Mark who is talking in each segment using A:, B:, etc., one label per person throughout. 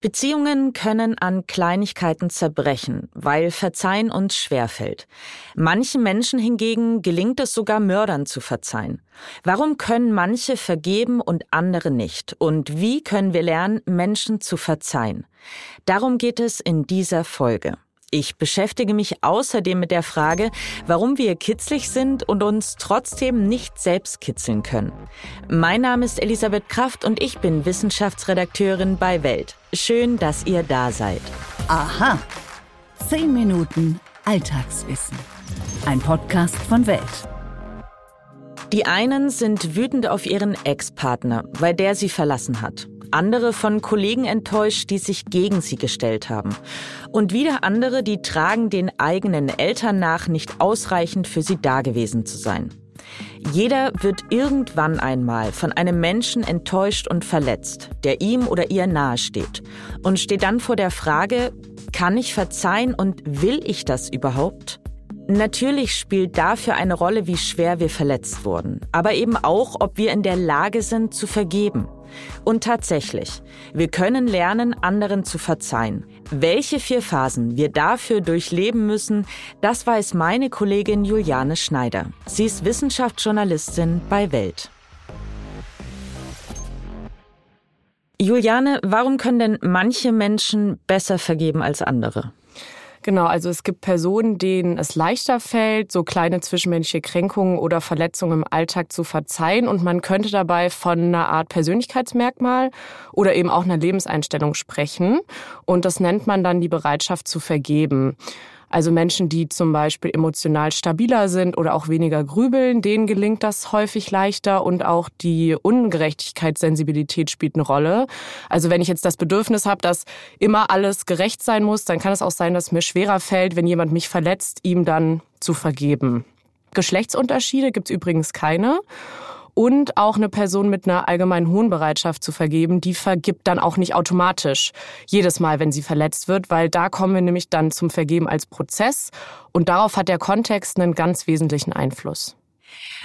A: Beziehungen können an Kleinigkeiten zerbrechen, weil Verzeihen uns schwerfällt. Manchen Menschen hingegen gelingt es sogar Mördern zu verzeihen. Warum können manche vergeben und andere nicht? Und wie können wir lernen, Menschen zu verzeihen? Darum geht es in dieser Folge. Ich beschäftige mich außerdem mit der Frage, warum wir kitzlig sind und uns trotzdem nicht selbst kitzeln können. Mein Name ist Elisabeth Kraft und ich bin Wissenschaftsredakteurin bei Welt. Schön, dass ihr da seid.
B: Aha. Zehn Minuten Alltagswissen. Ein Podcast von Welt.
A: Die einen sind wütend auf ihren Ex-Partner, weil der sie verlassen hat andere von Kollegen enttäuscht, die sich gegen sie gestellt haben. Und wieder andere, die tragen den eigenen Eltern nach, nicht ausreichend für sie dagewesen zu sein. Jeder wird irgendwann einmal von einem Menschen enttäuscht und verletzt, der ihm oder ihr nahesteht, und steht dann vor der Frage, kann ich verzeihen und will ich das überhaupt? Natürlich spielt dafür eine Rolle, wie schwer wir verletzt wurden, aber eben auch, ob wir in der Lage sind zu vergeben. Und tatsächlich, wir können lernen, anderen zu verzeihen. Welche vier Phasen wir dafür durchleben müssen, das weiß meine Kollegin Juliane Schneider. Sie ist Wissenschaftsjournalistin bei Welt. Juliane, warum können denn manche Menschen besser vergeben als andere?
C: Genau, also es gibt Personen, denen es leichter fällt, so kleine zwischenmenschliche Kränkungen oder Verletzungen im Alltag zu verzeihen. Und man könnte dabei von einer Art Persönlichkeitsmerkmal oder eben auch einer Lebenseinstellung sprechen. Und das nennt man dann die Bereitschaft zu vergeben. Also Menschen, die zum Beispiel emotional stabiler sind oder auch weniger grübeln, denen gelingt das häufig leichter und auch die Ungerechtigkeitssensibilität spielt eine Rolle. Also wenn ich jetzt das Bedürfnis habe, dass immer alles gerecht sein muss, dann kann es auch sein, dass mir schwerer fällt, wenn jemand mich verletzt, ihm dann zu vergeben. Geschlechtsunterschiede gibt es übrigens keine und auch eine Person mit einer allgemeinen hohen Bereitschaft zu vergeben, die vergibt dann auch nicht automatisch jedes Mal, wenn sie verletzt wird, weil da kommen wir nämlich dann zum Vergeben als Prozess und darauf hat der Kontext einen ganz wesentlichen Einfluss.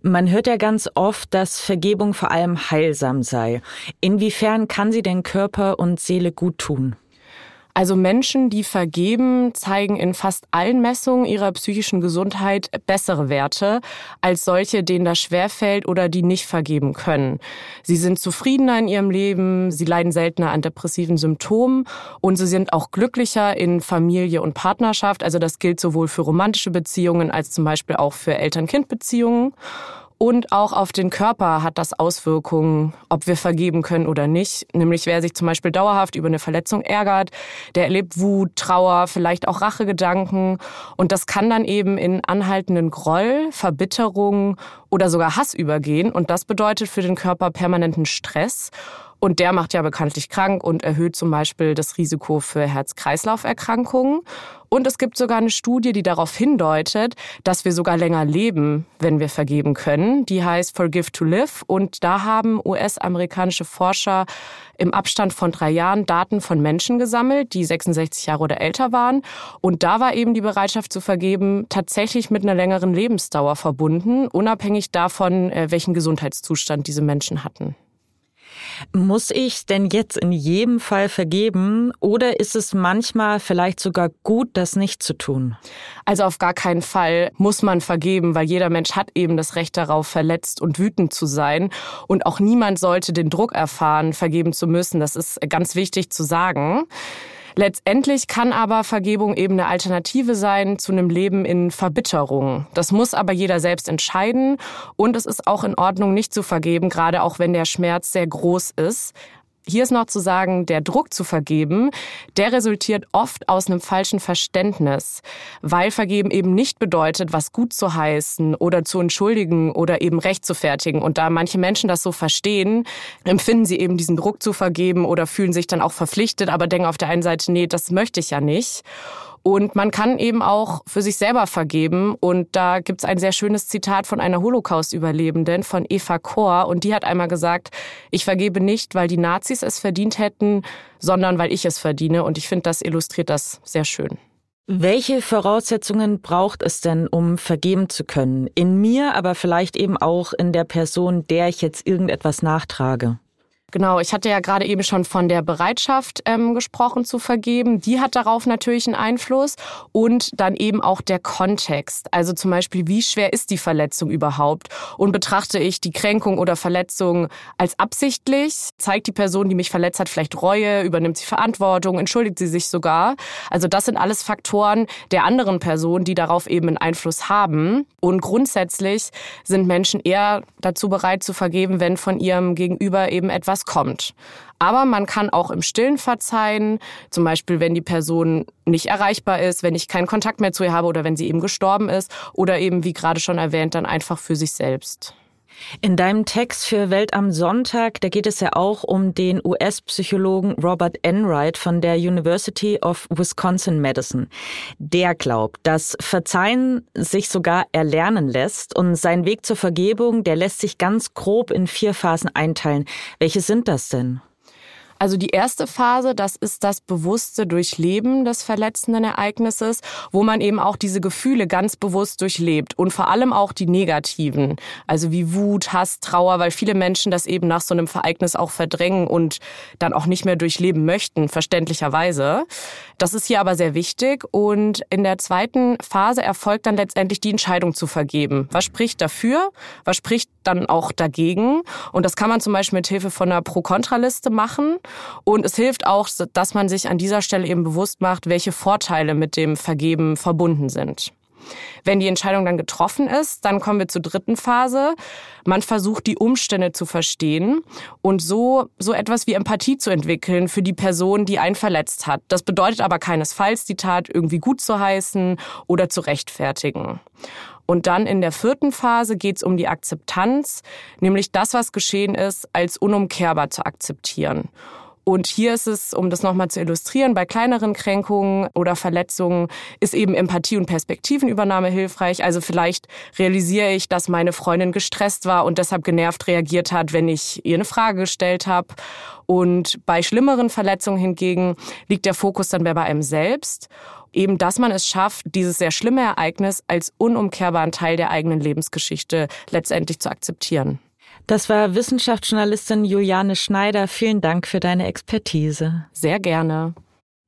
A: Man hört ja ganz oft, dass Vergebung vor allem heilsam sei. Inwiefern kann sie denn Körper und Seele gut tun?
C: Also Menschen, die vergeben, zeigen in fast allen Messungen ihrer psychischen Gesundheit bessere Werte als solche, denen das schwerfällt oder die nicht vergeben können. Sie sind zufriedener in ihrem Leben, sie leiden seltener an depressiven Symptomen und sie sind auch glücklicher in Familie und Partnerschaft. Also das gilt sowohl für romantische Beziehungen als zum Beispiel auch für Eltern-Kind-Beziehungen. Und auch auf den Körper hat das Auswirkungen, ob wir vergeben können oder nicht. Nämlich wer sich zum Beispiel dauerhaft über eine Verletzung ärgert, der erlebt Wut, Trauer, vielleicht auch Rachegedanken. Und das kann dann eben in anhaltenden Groll, Verbitterung oder sogar Hass übergehen. Und das bedeutet für den Körper permanenten Stress. Und der macht ja bekanntlich krank und erhöht zum Beispiel das Risiko für Herz-Kreislauf-Erkrankungen. Und es gibt sogar eine Studie, die darauf hindeutet, dass wir sogar länger leben, wenn wir vergeben können. Die heißt Forgive to Live. Und da haben US-amerikanische Forscher im Abstand von drei Jahren Daten von Menschen gesammelt, die 66 Jahre oder älter waren. Und da war eben die Bereitschaft zu vergeben tatsächlich mit einer längeren Lebensdauer verbunden, unabhängig davon, äh, welchen Gesundheitszustand diese Menschen hatten.
A: Muss ich denn jetzt in jedem Fall vergeben oder ist es manchmal vielleicht sogar gut, das nicht zu tun?
C: Also auf gar keinen Fall muss man vergeben, weil jeder Mensch hat eben das Recht darauf, verletzt und wütend zu sein. Und auch niemand sollte den Druck erfahren, vergeben zu müssen. Das ist ganz wichtig zu sagen. Letztendlich kann aber Vergebung eben eine Alternative sein zu einem Leben in Verbitterung. Das muss aber jeder selbst entscheiden und es ist auch in Ordnung, nicht zu vergeben, gerade auch wenn der Schmerz sehr groß ist. Hier ist noch zu sagen, der Druck zu vergeben, der resultiert oft aus einem falschen Verständnis, weil vergeben eben nicht bedeutet, was gut zu heißen oder zu entschuldigen oder eben recht zu fertigen. Und da manche Menschen das so verstehen, empfinden sie eben diesen Druck zu vergeben oder fühlen sich dann auch verpflichtet, aber denken auf der einen Seite, nee, das möchte ich ja nicht. Und man kann eben auch für sich selber vergeben. Und da gibt's ein sehr schönes Zitat von einer Holocaust-Überlebenden, von Eva Kor. Und die hat einmal gesagt, ich vergebe nicht, weil die Nazis es verdient hätten, sondern weil ich es verdiene. Und ich finde, das illustriert das sehr schön.
A: Welche Voraussetzungen braucht es denn, um vergeben zu können? In mir, aber vielleicht eben auch in der Person, der ich jetzt irgendetwas nachtrage?
C: Genau, ich hatte ja gerade eben schon von der Bereitschaft ähm, gesprochen zu vergeben. Die hat darauf natürlich einen Einfluss und dann eben auch der Kontext. Also zum Beispiel, wie schwer ist die Verletzung überhaupt? Und betrachte ich die Kränkung oder Verletzung als absichtlich? Zeigt die Person, die mich verletzt hat, vielleicht Reue? Übernimmt sie Verantwortung? Entschuldigt sie sich sogar? Also das sind alles Faktoren der anderen Person, die darauf eben einen Einfluss haben. Und grundsätzlich sind Menschen eher dazu bereit zu vergeben, wenn von ihrem Gegenüber eben etwas was kommt. Aber man kann auch im Stillen verzeihen, zum Beispiel wenn die Person nicht erreichbar ist, wenn ich keinen Kontakt mehr zu ihr habe oder wenn sie eben gestorben ist oder eben, wie gerade schon erwähnt, dann einfach für sich selbst.
A: In deinem Text für Welt am Sonntag, da geht es ja auch um den US-Psychologen Robert Enright von der University of Wisconsin-Madison. Der glaubt, dass Verzeihen sich sogar erlernen lässt und sein Weg zur Vergebung, der lässt sich ganz grob in vier Phasen einteilen. Welche sind das denn?
C: Also die erste Phase, das ist das bewusste Durchleben des verletzenden Ereignisses, wo man eben auch diese Gefühle ganz bewusst durchlebt und vor allem auch die negativen, also wie Wut, Hass, Trauer, weil viele Menschen das eben nach so einem Ereignis auch verdrängen und dann auch nicht mehr durchleben möchten, verständlicherweise. Das ist hier aber sehr wichtig und in der zweiten Phase erfolgt dann letztendlich die Entscheidung zu vergeben. Was spricht dafür? Was spricht dann auch dagegen? Und das kann man zum Beispiel mit Hilfe von einer Pro-Kontra-Liste machen. Und es hilft auch, dass man sich an dieser Stelle eben bewusst macht, welche Vorteile mit dem Vergeben verbunden sind. Wenn die Entscheidung dann getroffen ist, dann kommen wir zur dritten Phase. Man versucht, die Umstände zu verstehen und so, so etwas wie Empathie zu entwickeln für die Person, die einen verletzt hat. Das bedeutet aber keinesfalls, die Tat irgendwie gut zu heißen oder zu rechtfertigen. Und dann in der vierten Phase geht es um die Akzeptanz, nämlich das, was geschehen ist, als unumkehrbar zu akzeptieren. Und hier ist es, um das nochmal zu illustrieren, bei kleineren Kränkungen oder Verletzungen ist eben Empathie und Perspektivenübernahme hilfreich. Also vielleicht realisiere ich, dass meine Freundin gestresst war und deshalb genervt reagiert hat, wenn ich ihr eine Frage gestellt habe. Und bei schlimmeren Verletzungen hingegen liegt der Fokus dann mehr bei einem selbst. Eben, dass man es schafft, dieses sehr schlimme Ereignis als unumkehrbaren Teil der eigenen Lebensgeschichte letztendlich zu akzeptieren.
A: Das war Wissenschaftsjournalistin Juliane Schneider. Vielen Dank für deine Expertise.
C: Sehr gerne.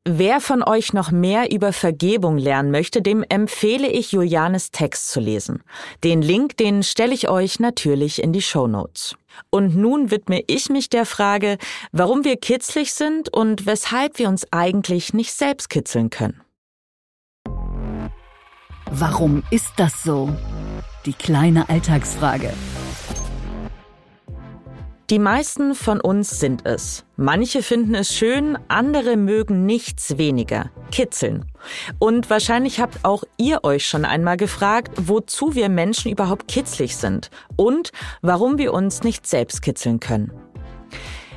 A: Wer von euch noch mehr über Vergebung lernen möchte, dem empfehle ich Julianes Text zu lesen. Den Link, den stelle ich euch natürlich in die Show Notes. Und nun widme ich mich der Frage, warum wir kitzlig sind und weshalb wir uns eigentlich nicht selbst kitzeln können.
B: Warum ist das so? Die kleine Alltagsfrage.
A: Die meisten von uns sind es. Manche finden es schön, andere mögen nichts weniger. Kitzeln. Und wahrscheinlich habt auch ihr euch schon einmal gefragt, wozu wir Menschen überhaupt kitzlig sind und warum wir uns nicht selbst kitzeln können.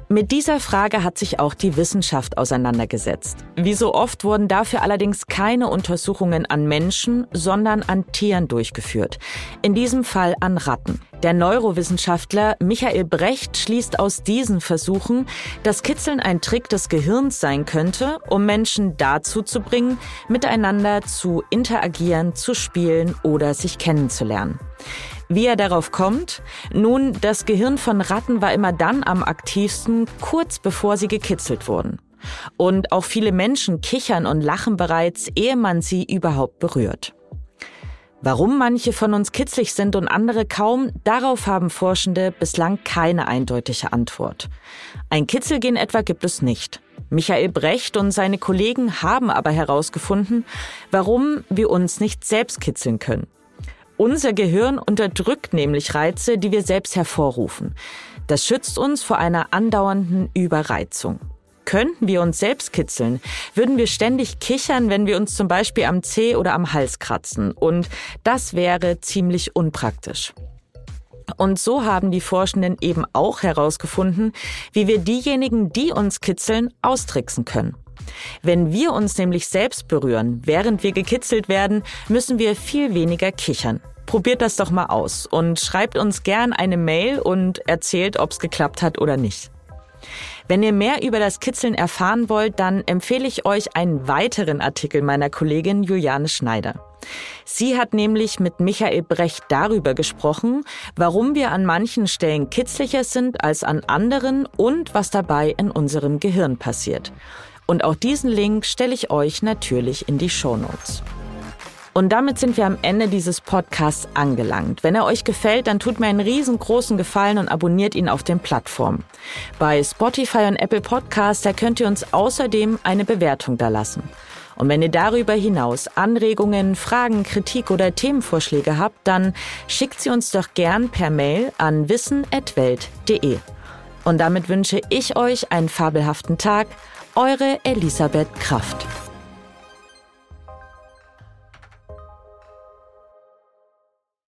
A: Mit dieser Frage hat sich auch die Wissenschaft auseinandergesetzt. Wie so oft wurden dafür allerdings keine Untersuchungen an Menschen, sondern an Tieren durchgeführt. In diesem Fall an Ratten. Der Neurowissenschaftler Michael Brecht schließt aus diesen Versuchen, dass Kitzeln ein Trick des Gehirns sein könnte, um Menschen dazu zu bringen, miteinander zu interagieren, zu spielen oder sich kennenzulernen. Wie er darauf kommt? Nun, das Gehirn von Ratten war immer dann am aktivsten, kurz bevor sie gekitzelt wurden. Und auch viele Menschen kichern und lachen bereits, ehe man sie überhaupt berührt. Warum manche von uns kitzlig sind und andere kaum, darauf haben Forschende bislang keine eindeutige Antwort. Ein Kitzelgen etwa gibt es nicht. Michael Brecht und seine Kollegen haben aber herausgefunden, warum wir uns nicht selbst kitzeln können. Unser Gehirn unterdrückt nämlich Reize, die wir selbst hervorrufen. Das schützt uns vor einer andauernden Überreizung. Könnten wir uns selbst kitzeln, würden wir ständig kichern, wenn wir uns zum Beispiel am Zeh oder am Hals kratzen. Und das wäre ziemlich unpraktisch. Und so haben die Forschenden eben auch herausgefunden, wie wir diejenigen, die uns kitzeln, austricksen können. Wenn wir uns nämlich selbst berühren, während wir gekitzelt werden, müssen wir viel weniger kichern. Probiert das doch mal aus und schreibt uns gern eine Mail und erzählt, ob es geklappt hat oder nicht. Wenn ihr mehr über das Kitzeln erfahren wollt, dann empfehle ich euch einen weiteren Artikel meiner Kollegin Juliane Schneider. Sie hat nämlich mit Michael Brecht darüber gesprochen, warum wir an manchen Stellen kitzlicher sind als an anderen und was dabei in unserem Gehirn passiert. Und auch diesen Link stelle ich euch natürlich in die Show Notes. Und damit sind wir am Ende dieses Podcasts angelangt. Wenn er euch gefällt, dann tut mir einen riesengroßen Gefallen und abonniert ihn auf den Plattformen. Bei Spotify und Apple Podcasts, da könnt ihr uns außerdem eine Bewertung da lassen. Und wenn ihr darüber hinaus Anregungen, Fragen, Kritik oder Themenvorschläge habt, dann schickt sie uns doch gern per Mail an wissen.welt.de. Und damit wünsche ich euch einen fabelhaften Tag. Eure Elisabeth Kraft.